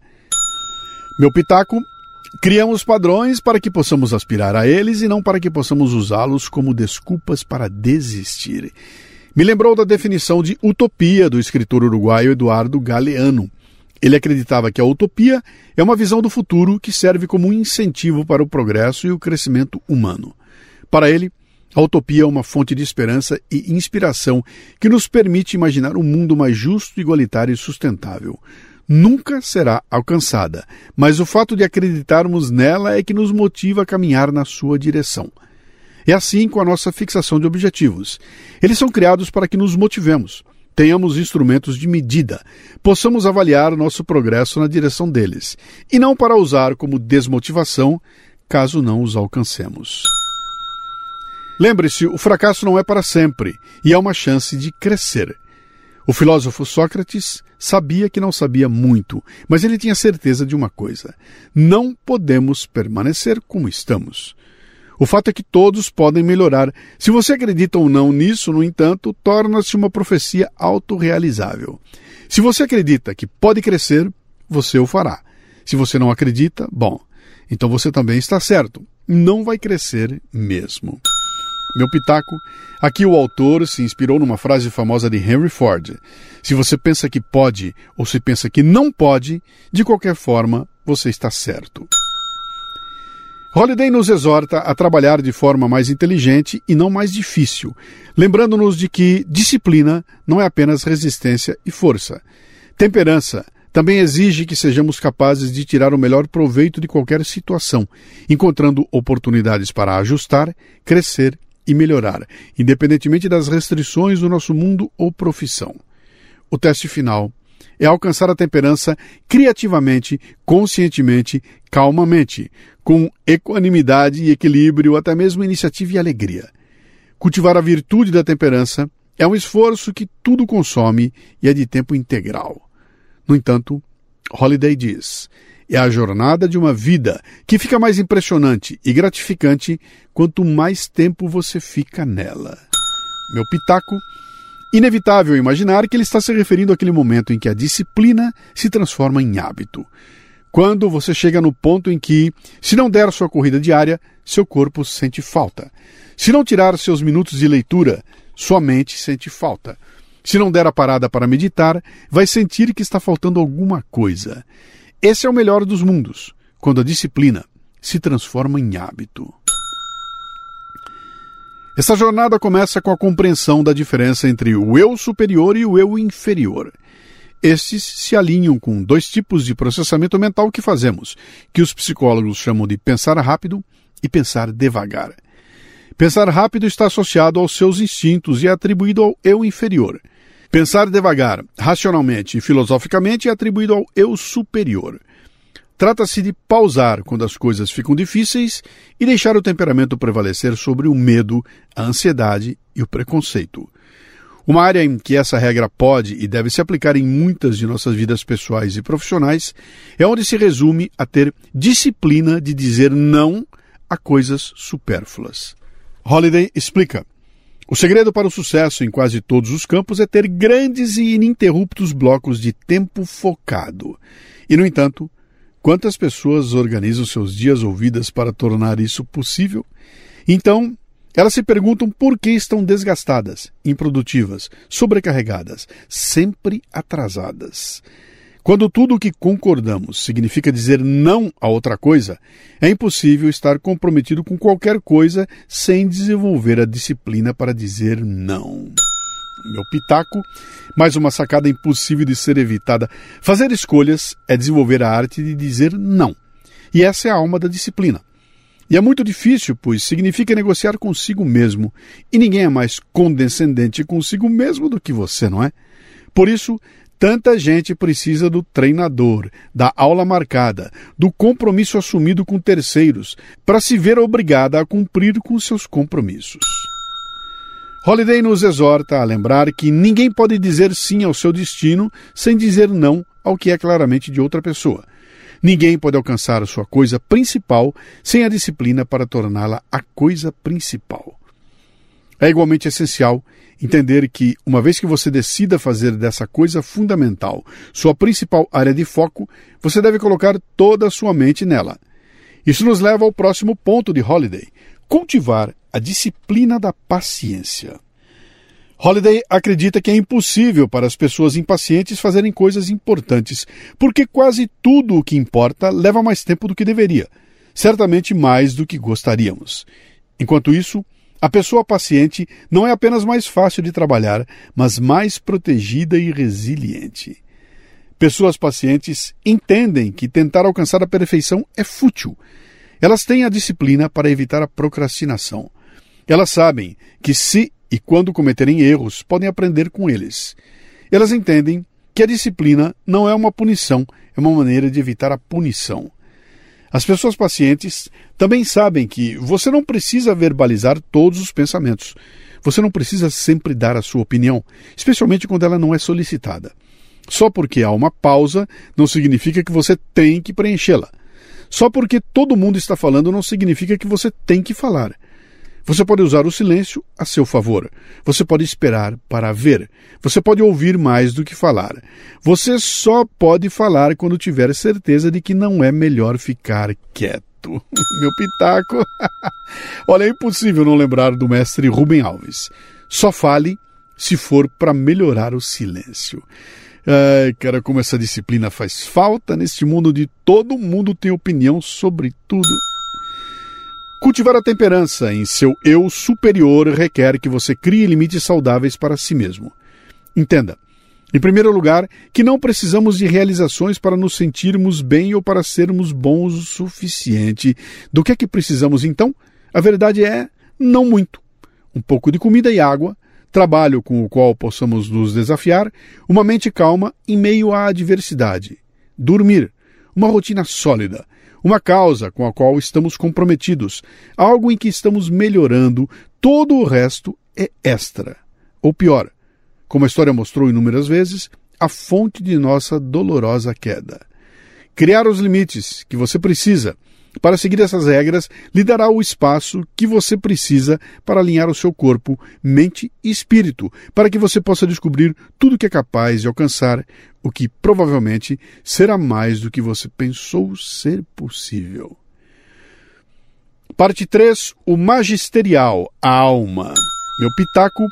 Meu pitaco Criamos padrões para que possamos aspirar a eles e não para que possamos usá-los como desculpas para desistir. Me lembrou da definição de utopia do escritor uruguaio Eduardo Galeano. Ele acreditava que a utopia é uma visão do futuro que serve como um incentivo para o progresso e o crescimento humano. Para ele, a utopia é uma fonte de esperança e inspiração que nos permite imaginar um mundo mais justo, igualitário e sustentável nunca será alcançada, mas o fato de acreditarmos nela é que nos motiva a caminhar na sua direção. É assim com a nossa fixação de objetivos. Eles são criados para que nos motivemos, tenhamos instrumentos de medida, possamos avaliar nosso progresso na direção deles, e não para usar como desmotivação caso não os alcancemos. Lembre-se, o fracasso não é para sempre e é uma chance de crescer. O filósofo Sócrates sabia que não sabia muito, mas ele tinha certeza de uma coisa: não podemos permanecer como estamos. O fato é que todos podem melhorar. Se você acredita ou não nisso, no entanto, torna-se uma profecia autorrealizável. Se você acredita que pode crescer, você o fará. Se você não acredita, bom, então você também está certo. Não vai crescer mesmo. Meu pitaco. Aqui o autor se inspirou numa frase famosa de Henry Ford. Se você pensa que pode ou se pensa que não pode, de qualquer forma, você está certo. Holiday nos exorta a trabalhar de forma mais inteligente e não mais difícil, lembrando-nos de que disciplina não é apenas resistência e força. Temperança também exige que sejamos capazes de tirar o melhor proveito de qualquer situação, encontrando oportunidades para ajustar, crescer e melhorar, independentemente das restrições do nosso mundo ou profissão. O teste final é alcançar a temperança criativamente, conscientemente, calmamente, com equanimidade e equilíbrio, até mesmo iniciativa e alegria. Cultivar a virtude da temperança é um esforço que tudo consome e é de tempo integral. No entanto, Holiday diz: é a jornada de uma vida que fica mais impressionante e gratificante quanto mais tempo você fica nela. Meu pitaco. Inevitável imaginar que ele está se referindo àquele momento em que a disciplina se transforma em hábito. Quando você chega no ponto em que, se não der sua corrida diária, seu corpo sente falta. Se não tirar seus minutos de leitura, sua mente sente falta. Se não der a parada para meditar, vai sentir que está faltando alguma coisa. Esse é o melhor dos mundos, quando a disciplina se transforma em hábito. Essa jornada começa com a compreensão da diferença entre o eu superior e o eu inferior. Estes se alinham com dois tipos de processamento mental que fazemos, que os psicólogos chamam de pensar rápido e pensar devagar. Pensar rápido está associado aos seus instintos e é atribuído ao eu inferior. Pensar devagar, racionalmente e filosoficamente é atribuído ao eu superior. Trata-se de pausar quando as coisas ficam difíceis e deixar o temperamento prevalecer sobre o medo, a ansiedade e o preconceito. Uma área em que essa regra pode e deve se aplicar em muitas de nossas vidas pessoais e profissionais é onde se resume a ter disciplina de dizer não a coisas supérfluas. Holiday explica. O segredo para o sucesso em quase todos os campos é ter grandes e ininterruptos blocos de tempo focado. E, no entanto, quantas pessoas organizam seus dias ou vidas para tornar isso possível? Então, elas se perguntam por que estão desgastadas, improdutivas, sobrecarregadas, sempre atrasadas. Quando tudo o que concordamos significa dizer não a outra coisa, é impossível estar comprometido com qualquer coisa sem desenvolver a disciplina para dizer não. Meu pitaco, mais uma sacada impossível de ser evitada. Fazer escolhas é desenvolver a arte de dizer não. E essa é a alma da disciplina. E é muito difícil, pois significa negociar consigo mesmo, e ninguém é mais condescendente consigo mesmo do que você, não é? Por isso, Tanta gente precisa do treinador, da aula marcada, do compromisso assumido com terceiros, para se ver obrigada a cumprir com seus compromissos. Holiday nos exorta a lembrar que ninguém pode dizer sim ao seu destino sem dizer não ao que é claramente de outra pessoa. Ninguém pode alcançar a sua coisa principal sem a disciplina para torná-la a coisa principal. É igualmente essencial entender que, uma vez que você decida fazer dessa coisa fundamental sua principal área de foco, você deve colocar toda a sua mente nela. Isso nos leva ao próximo ponto de Holiday: cultivar a disciplina da paciência. Holiday acredita que é impossível para as pessoas impacientes fazerem coisas importantes, porque quase tudo o que importa leva mais tempo do que deveria, certamente mais do que gostaríamos. Enquanto isso, a pessoa paciente não é apenas mais fácil de trabalhar, mas mais protegida e resiliente. Pessoas pacientes entendem que tentar alcançar a perfeição é fútil. Elas têm a disciplina para evitar a procrastinação. Elas sabem que se e quando cometerem erros, podem aprender com eles. Elas entendem que a disciplina não é uma punição, é uma maneira de evitar a punição. As pessoas pacientes também sabem que você não precisa verbalizar todos os pensamentos. Você não precisa sempre dar a sua opinião, especialmente quando ela não é solicitada. Só porque há uma pausa não significa que você tem que preenchê-la. Só porque todo mundo está falando não significa que você tem que falar. Você pode usar o silêncio a seu favor. Você pode esperar para ver. Você pode ouvir mais do que falar. Você só pode falar quando tiver certeza de que não é melhor ficar quieto. Meu pitaco. Olha, é impossível não lembrar do mestre Rubem Alves. Só fale se for para melhorar o silêncio. Ai, cara, como essa disciplina faz falta neste mundo de todo mundo tem opinião sobre tudo. Cultivar a temperança em seu eu superior requer que você crie limites saudáveis para si mesmo. Entenda, em primeiro lugar, que não precisamos de realizações para nos sentirmos bem ou para sermos bons o suficiente. Do que é que precisamos então? A verdade é não muito. Um pouco de comida e água, trabalho com o qual possamos nos desafiar, uma mente calma em meio à adversidade, dormir, uma rotina sólida, uma causa com a qual estamos comprometidos, algo em que estamos melhorando, todo o resto é extra. Ou pior, como a história mostrou inúmeras vezes, a fonte de nossa dolorosa queda. Criar os limites que você precisa para seguir essas regras lhe dará o espaço que você precisa para alinhar o seu corpo, mente e espírito, para que você possa descobrir tudo o que é capaz de alcançar, o que provavelmente será mais do que você pensou ser possível. Parte 3: O magisterial, a alma. Meu pitaco.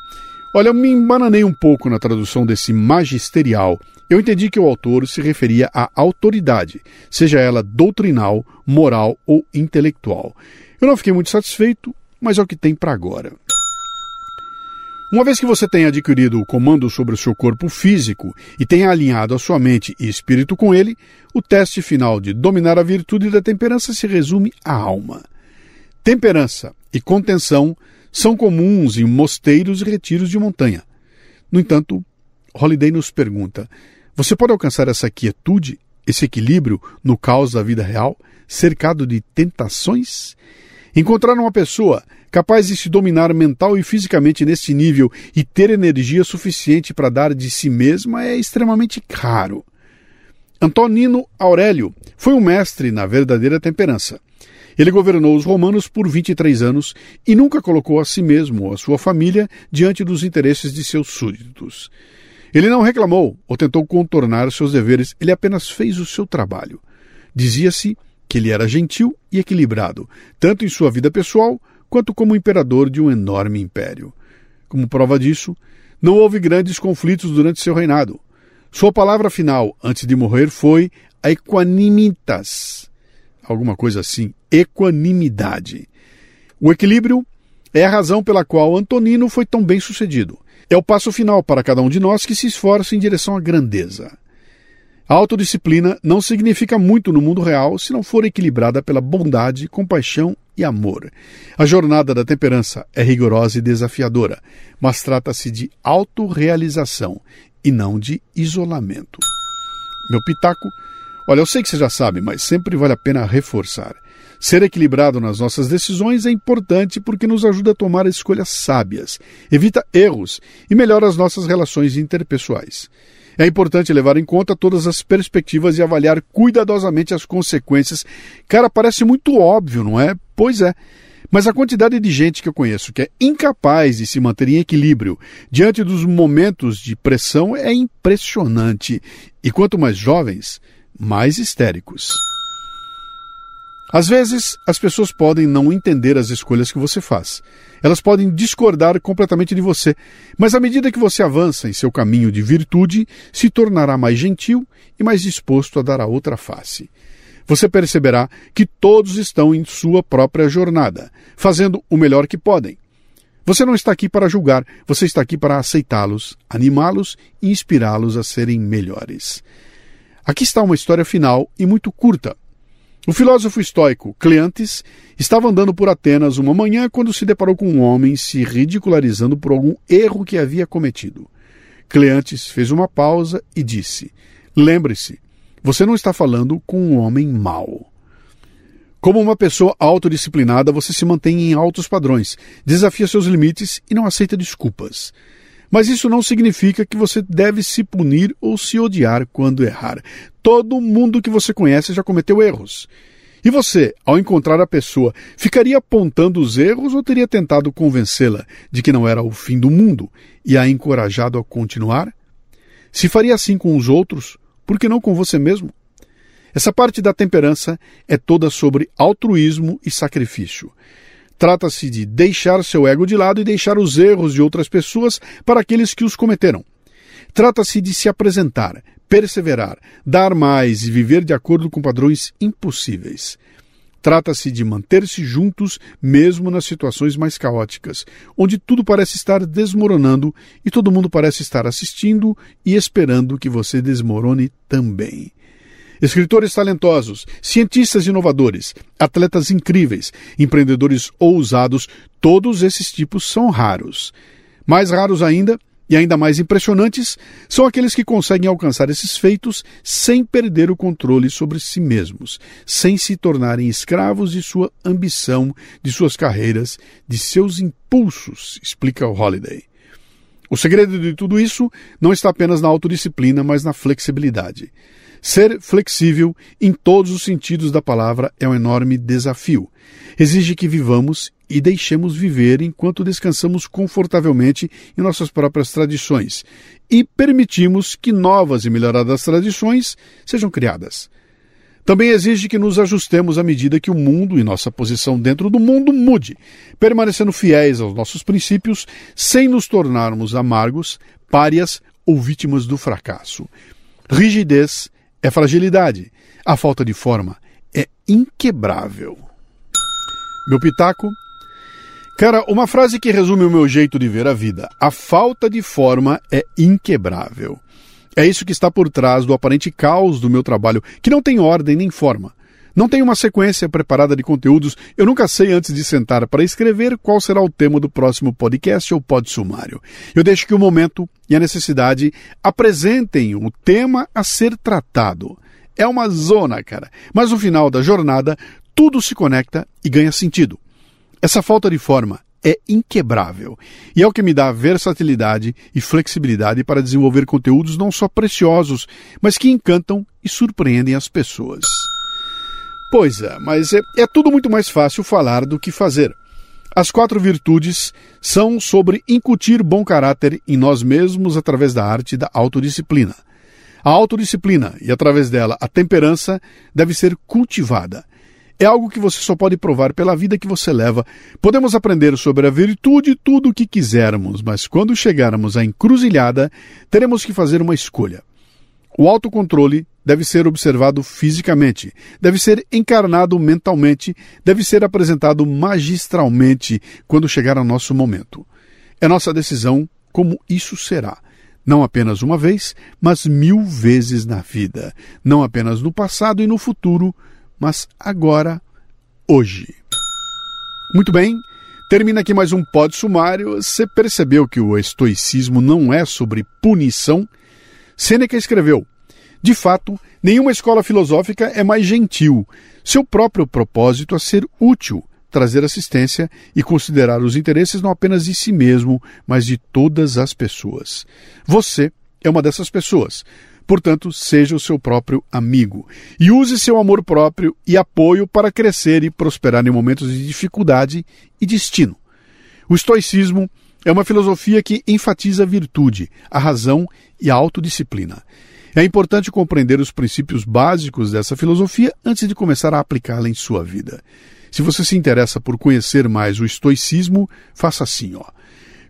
Olha, eu me embananei um pouco na tradução desse magisterial eu entendi que o autor se referia à autoridade, seja ela doutrinal, moral ou intelectual. Eu não fiquei muito satisfeito, mas é o que tem para agora. Uma vez que você tenha adquirido o comando sobre o seu corpo físico e tenha alinhado a sua mente e espírito com ele, o teste final de dominar a virtude da temperança se resume à alma. Temperança e contenção são comuns em mosteiros e retiros de montanha. No entanto, Holiday nos pergunta: você pode alcançar essa quietude, esse equilíbrio no caos da vida real, cercado de tentações? Encontrar uma pessoa capaz de se dominar mental e fisicamente neste nível e ter energia suficiente para dar de si mesma é extremamente raro. Antonino Aurélio foi um mestre na verdadeira temperança. Ele governou os romanos por 23 anos e nunca colocou a si mesmo ou a sua família diante dos interesses de seus súditos. Ele não reclamou ou tentou contornar seus deveres, ele apenas fez o seu trabalho. Dizia-se que ele era gentil e equilibrado, tanto em sua vida pessoal quanto como imperador de um enorme império. Como prova disso, não houve grandes conflitos durante seu reinado. Sua palavra final antes de morrer foi equanimitas, alguma coisa assim, equanimidade. O equilíbrio é a razão pela qual Antonino foi tão bem sucedido. É o passo final para cada um de nós que se esforça em direção à grandeza. A autodisciplina não significa muito no mundo real se não for equilibrada pela bondade, compaixão e amor. A jornada da temperança é rigorosa e desafiadora, mas trata-se de autorrealização e não de isolamento. Meu pitaco, olha, eu sei que você já sabe, mas sempre vale a pena reforçar. Ser equilibrado nas nossas decisões é importante porque nos ajuda a tomar escolhas sábias, evita erros e melhora as nossas relações interpessoais. É importante levar em conta todas as perspectivas e avaliar cuidadosamente as consequências. Cara, parece muito óbvio, não é? Pois é. Mas a quantidade de gente que eu conheço que é incapaz de se manter em equilíbrio diante dos momentos de pressão é impressionante. E quanto mais jovens, mais histéricos. Às vezes, as pessoas podem não entender as escolhas que você faz. Elas podem discordar completamente de você, mas à medida que você avança em seu caminho de virtude, se tornará mais gentil e mais disposto a dar a outra face. Você perceberá que todos estão em sua própria jornada, fazendo o melhor que podem. Você não está aqui para julgar, você está aqui para aceitá-los, animá-los e inspirá-los a serem melhores. Aqui está uma história final e muito curta o filósofo estoico Cleantes estava andando por Atenas uma manhã quando se deparou com um homem se ridicularizando por algum erro que havia cometido. Cleantes fez uma pausa e disse: Lembre-se, você não está falando com um homem mau. Como uma pessoa autodisciplinada, você se mantém em altos padrões, desafia seus limites e não aceita desculpas. Mas isso não significa que você deve se punir ou se odiar quando errar. Todo mundo que você conhece já cometeu erros. E você, ao encontrar a pessoa, ficaria apontando os erros ou teria tentado convencê-la de que não era o fim do mundo e a encorajado a continuar? Se faria assim com os outros, por que não com você mesmo? Essa parte da temperança é toda sobre altruísmo e sacrifício. Trata-se de deixar seu ego de lado e deixar os erros de outras pessoas para aqueles que os cometeram. Trata-se de se apresentar, perseverar, dar mais e viver de acordo com padrões impossíveis. Trata-se de manter-se juntos mesmo nas situações mais caóticas, onde tudo parece estar desmoronando e todo mundo parece estar assistindo e esperando que você desmorone também. Escritores talentosos, cientistas inovadores, atletas incríveis, empreendedores ousados, todos esses tipos são raros. Mais raros ainda, e ainda mais impressionantes, são aqueles que conseguem alcançar esses feitos sem perder o controle sobre si mesmos, sem se tornarem escravos de sua ambição, de suas carreiras, de seus impulsos, explica Holiday. O segredo de tudo isso não está apenas na autodisciplina, mas na flexibilidade. Ser flexível em todos os sentidos da palavra é um enorme desafio. Exige que vivamos e deixemos viver enquanto descansamos confortavelmente em nossas próprias tradições e permitimos que novas e melhoradas tradições sejam criadas. Também exige que nos ajustemos à medida que o mundo e nossa posição dentro do mundo mude, permanecendo fiéis aos nossos princípios sem nos tornarmos amargos, párias ou vítimas do fracasso. Rigidez é fragilidade. A falta de forma é inquebrável. Meu pitaco. Cara, uma frase que resume o meu jeito de ver a vida. A falta de forma é inquebrável. É isso que está por trás do aparente caos do meu trabalho, que não tem ordem nem forma. Não tem uma sequência preparada de conteúdos. Eu nunca sei antes de sentar para escrever qual será o tema do próximo podcast ou pod sumário. Eu deixo que o momento e a necessidade apresentem o tema a ser tratado. É uma zona, cara. Mas no final da jornada, tudo se conecta e ganha sentido. Essa falta de forma é inquebrável e é o que me dá versatilidade e flexibilidade para desenvolver conteúdos não só preciosos, mas que encantam e surpreendem as pessoas. Pois é, mas é, é tudo muito mais fácil falar do que fazer. As quatro virtudes são sobre incutir bom caráter em nós mesmos através da arte da autodisciplina. A autodisciplina e, através dela, a temperança deve ser cultivada. É algo que você só pode provar pela vida que você leva. Podemos aprender sobre a virtude tudo o que quisermos, mas quando chegarmos à encruzilhada, teremos que fazer uma escolha. O autocontrole deve ser observado fisicamente, deve ser encarnado mentalmente, deve ser apresentado magistralmente quando chegar ao nosso momento. É nossa decisão como isso será. Não apenas uma vez, mas mil vezes na vida. Não apenas no passado e no futuro, mas agora, hoje. Muito bem, termina aqui mais um pod sumário. Você percebeu que o estoicismo não é sobre punição? Sêneca escreveu: De fato, nenhuma escola filosófica é mais gentil. Seu próprio propósito é ser útil, trazer assistência e considerar os interesses não apenas de si mesmo, mas de todas as pessoas. Você é uma dessas pessoas. Portanto, seja o seu próprio amigo. E use seu amor próprio e apoio para crescer e prosperar em momentos de dificuldade e destino. O estoicismo é uma filosofia que enfatiza a virtude, a razão e a autodisciplina. É importante compreender os princípios básicos dessa filosofia antes de começar a aplicá-la em sua vida. Se você se interessa por conhecer mais o estoicismo, faça assim, ó.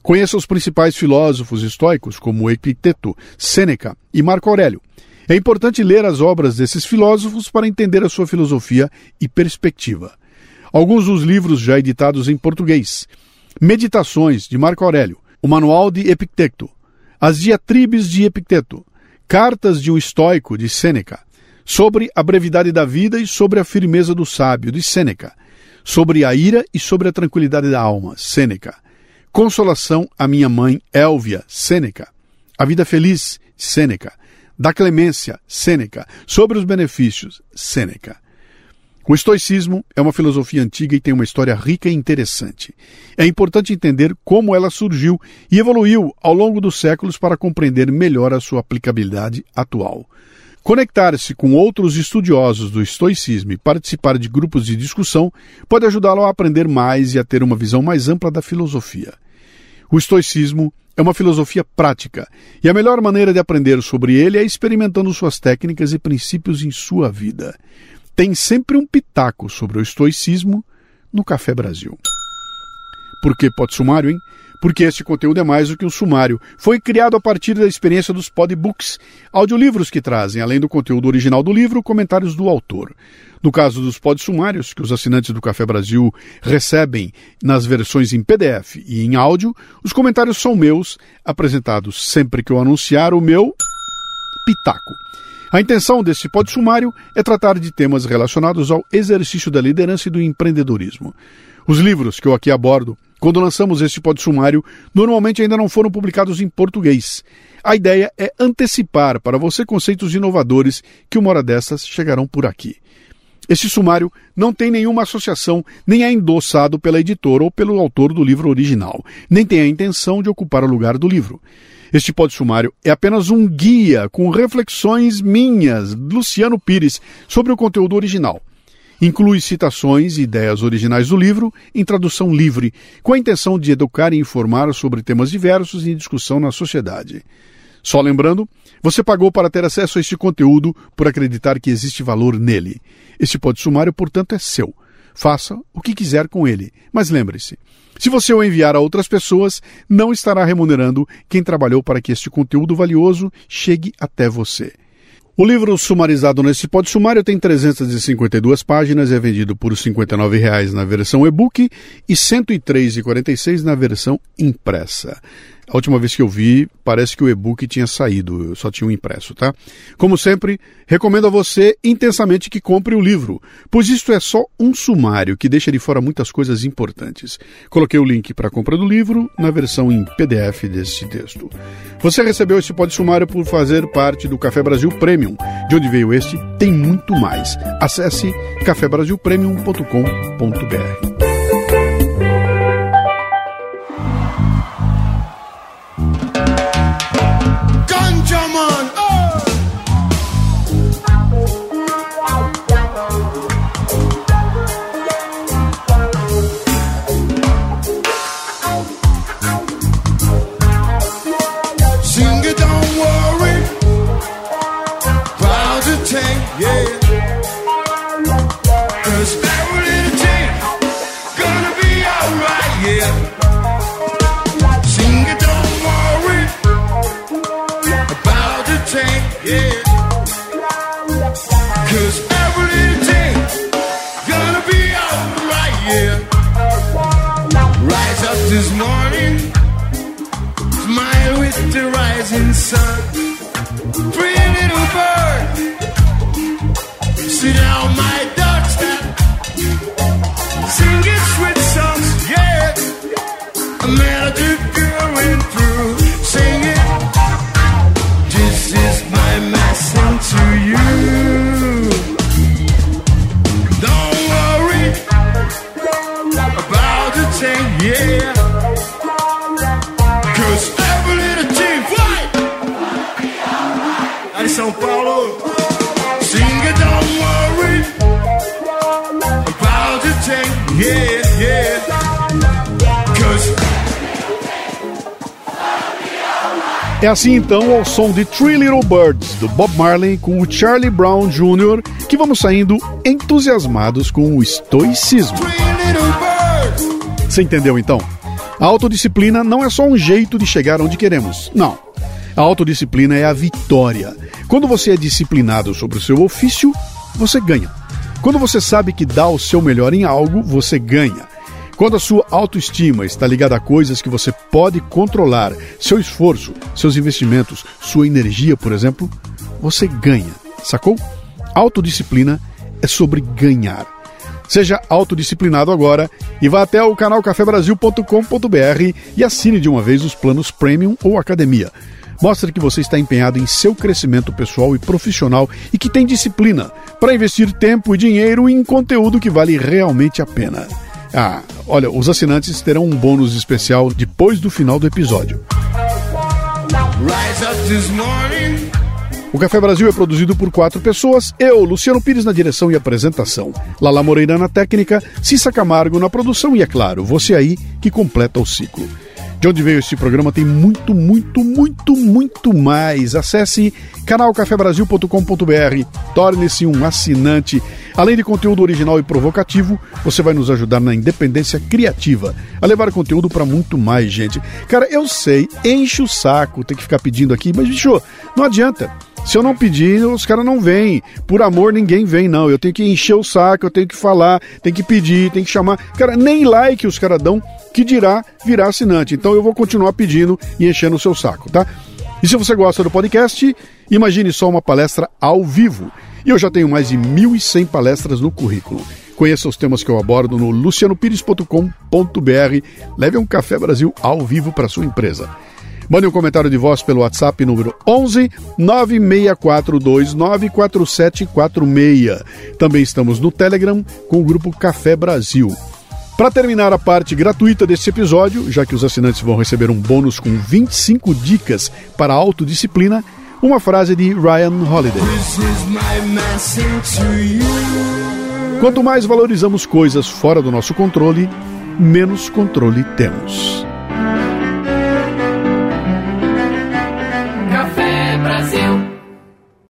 Conheça os principais filósofos estoicos, como Epiteto, Sêneca e Marco Aurélio. É importante ler as obras desses filósofos para entender a sua filosofia e perspectiva. Alguns dos livros já editados em português: Meditações, de Marco Aurélio, o Manual de Epicteto, As Diatribes de Epicteto, Cartas de um Estoico, de Sêneca, sobre a brevidade da vida e sobre a firmeza do sábio, de Sêneca, sobre a ira e sobre a tranquilidade da alma, Sêneca, Consolação à minha mãe, Élvia, Sêneca, A vida feliz, Sêneca, Da clemência, Sêneca, sobre os benefícios, Sêneca. O estoicismo é uma filosofia antiga e tem uma história rica e interessante. É importante entender como ela surgiu e evoluiu ao longo dos séculos para compreender melhor a sua aplicabilidade atual. Conectar-se com outros estudiosos do estoicismo e participar de grupos de discussão pode ajudá-lo a aprender mais e a ter uma visão mais ampla da filosofia. O estoicismo é uma filosofia prática e a melhor maneira de aprender sobre ele é experimentando suas técnicas e princípios em sua vida tem sempre um pitaco sobre o estoicismo no Café Brasil. Por que pode sumário, hein? Porque este conteúdo é mais do que um sumário. Foi criado a partir da experiência dos podbooks, audiolivros que trazem, além do conteúdo original do livro, comentários do autor. No caso dos podsumários, que os assinantes do Café Brasil recebem nas versões em PDF e em áudio, os comentários são meus, apresentados sempre que eu anunciar o meu pitaco. A intenção deste pod sumário é tratar de temas relacionados ao exercício da liderança e do empreendedorismo. Os livros que eu aqui abordo, quando lançamos este pod sumário, normalmente ainda não foram publicados em português. A ideia é antecipar para você conceitos inovadores que uma hora dessas chegarão por aqui. Este sumário não tem nenhuma associação, nem é endossado pela editora ou pelo autor do livro original, nem tem a intenção de ocupar o lugar do livro. Este pod sumário é apenas um guia com reflexões minhas, Luciano Pires, sobre o conteúdo original. Inclui citações e ideias originais do livro em tradução livre, com a intenção de educar e informar sobre temas diversos em discussão na sociedade. Só lembrando, você pagou para ter acesso a este conteúdo por acreditar que existe valor nele. Este pod sumário, portanto, é seu. Faça o que quiser com ele, mas lembre-se, se você o enviar a outras pessoas, não estará remunerando quem trabalhou para que este conteúdo valioso chegue até você. O livro sumarizado nesse pod sumário tem 352 páginas e é vendido por R$ 59,00 na versão e-book e R$ 103,46 na versão impressa. A última vez que eu vi, parece que o e-book tinha saído, eu só tinha um impresso, tá? Como sempre, recomendo a você intensamente que compre o livro, pois isto é só um sumário que deixa de fora muitas coisas importantes. Coloquei o link para a compra do livro na versão em PDF deste texto. Você recebeu este pod sumário por fazer parte do Café Brasil Premium. De onde veio este, tem muito mais. Acesse cafebrasilpremium.com.br. É assim então ao som de Three Little Birds, do Bob Marley com o Charlie Brown Jr., que vamos saindo entusiasmados com o estoicismo. Você entendeu então? A autodisciplina não é só um jeito de chegar onde queremos. Não. A autodisciplina é a vitória. Quando você é disciplinado sobre o seu ofício, você ganha. Quando você sabe que dá o seu melhor em algo, você ganha. Quando a sua autoestima está ligada a coisas que você pode controlar, seu esforço, seus investimentos, sua energia, por exemplo, você ganha. Sacou? Autodisciplina é sobre ganhar. Seja autodisciplinado agora e vá até o canal cafebrasil.com.br e assine de uma vez os planos Premium ou Academia. Mostre que você está empenhado em seu crescimento pessoal e profissional e que tem disciplina para investir tempo e dinheiro em conteúdo que vale realmente a pena. Ah, olha, os assinantes terão um bônus especial depois do final do episódio. O Café Brasil é produzido por quatro pessoas, eu, Luciano Pires na direção e apresentação, Lala Moreira na técnica, Cissa Camargo na produção e, é claro, você aí que completa o ciclo. De onde veio este programa tem muito, muito, muito, muito mais. Acesse canalcafebrasil.com.br, torne-se um assinante. Além de conteúdo original e provocativo, você vai nos ajudar na independência criativa, a levar conteúdo para muito mais gente. Cara, eu sei, enche o saco ter que ficar pedindo aqui, mas bicho, não adianta. Se eu não pedir, os caras não vêm. Por amor, ninguém vem, não. Eu tenho que encher o saco, eu tenho que falar, tenho que pedir, tenho que chamar. Cara, nem like os caras dão que dirá virar assinante. Então eu vou continuar pedindo e enchendo o seu saco, tá? E se você gosta do podcast, imagine só uma palestra ao vivo. E eu já tenho mais de 1.100 palestras no currículo. Conheça os temas que eu abordo no lucianopires.com.br. Leve um Café Brasil ao vivo para sua empresa. Mande um comentário de voz pelo WhatsApp número 11 964294746. Também estamos no Telegram com o grupo Café Brasil. Para terminar a parte gratuita deste episódio, já que os assinantes vão receber um bônus com 25 dicas para a autodisciplina, uma frase de Ryan Holiday. Quanto mais valorizamos coisas fora do nosso controle, menos controle temos.